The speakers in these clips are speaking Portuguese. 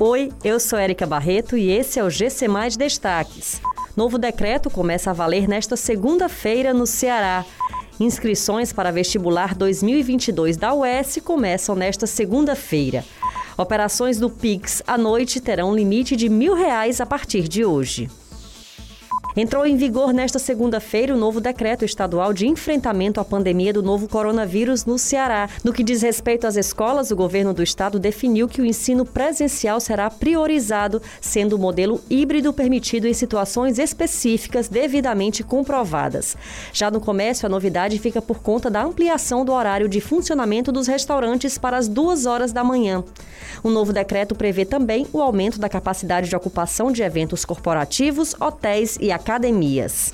Oi, eu sou Érica Barreto e esse é o GC Mais Destaques. Novo decreto começa a valer nesta segunda-feira no Ceará. Inscrições para vestibular 2022 da UES começam nesta segunda-feira. Operações do Pix à noite terão limite de mil reais a partir de hoje. Entrou em vigor nesta segunda-feira o novo decreto estadual de enfrentamento à pandemia do novo coronavírus no Ceará. No que diz respeito às escolas, o governo do estado definiu que o ensino presencial será priorizado, sendo o modelo híbrido permitido em situações específicas devidamente comprovadas. Já no comércio, a novidade fica por conta da ampliação do horário de funcionamento dos restaurantes para as duas horas da manhã. O novo decreto prevê também o aumento da capacidade de ocupação de eventos corporativos, hotéis e academias.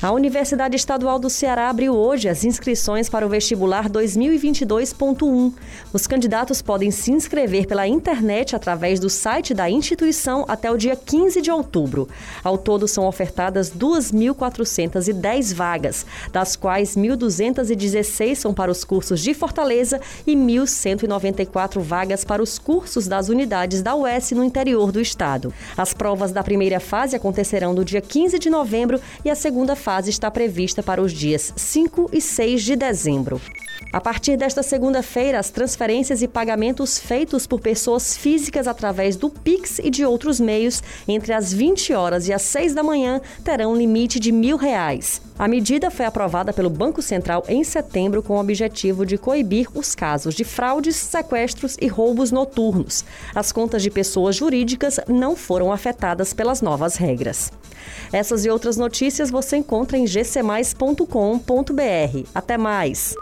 A Universidade Estadual do Ceará abriu hoje as inscrições para o vestibular 2022.1. Os candidatos podem se inscrever pela internet através do site da instituição até o dia 15 de outubro. Ao todo, são ofertadas 2.410 vagas, das quais 1.216 são para os cursos de Fortaleza e 1.194 vagas para os cursos das unidades da UES no interior do estado. As provas da primeira fase acontecerão no dia 15 de novembro e a segunda fase fase está prevista para os dias 5 e 6 de dezembro. A partir desta segunda-feira, as transferências e pagamentos feitos por pessoas físicas através do Pix e de outros meios entre as 20 horas e as 6 da manhã terão limite de mil reais. A medida foi aprovada pelo Banco Central em setembro com o objetivo de coibir os casos de fraudes, sequestros e roubos noturnos. As contas de pessoas jurídicas não foram afetadas pelas novas regras. Essas e outras notícias você encontra em gcmais.com.br. Até mais!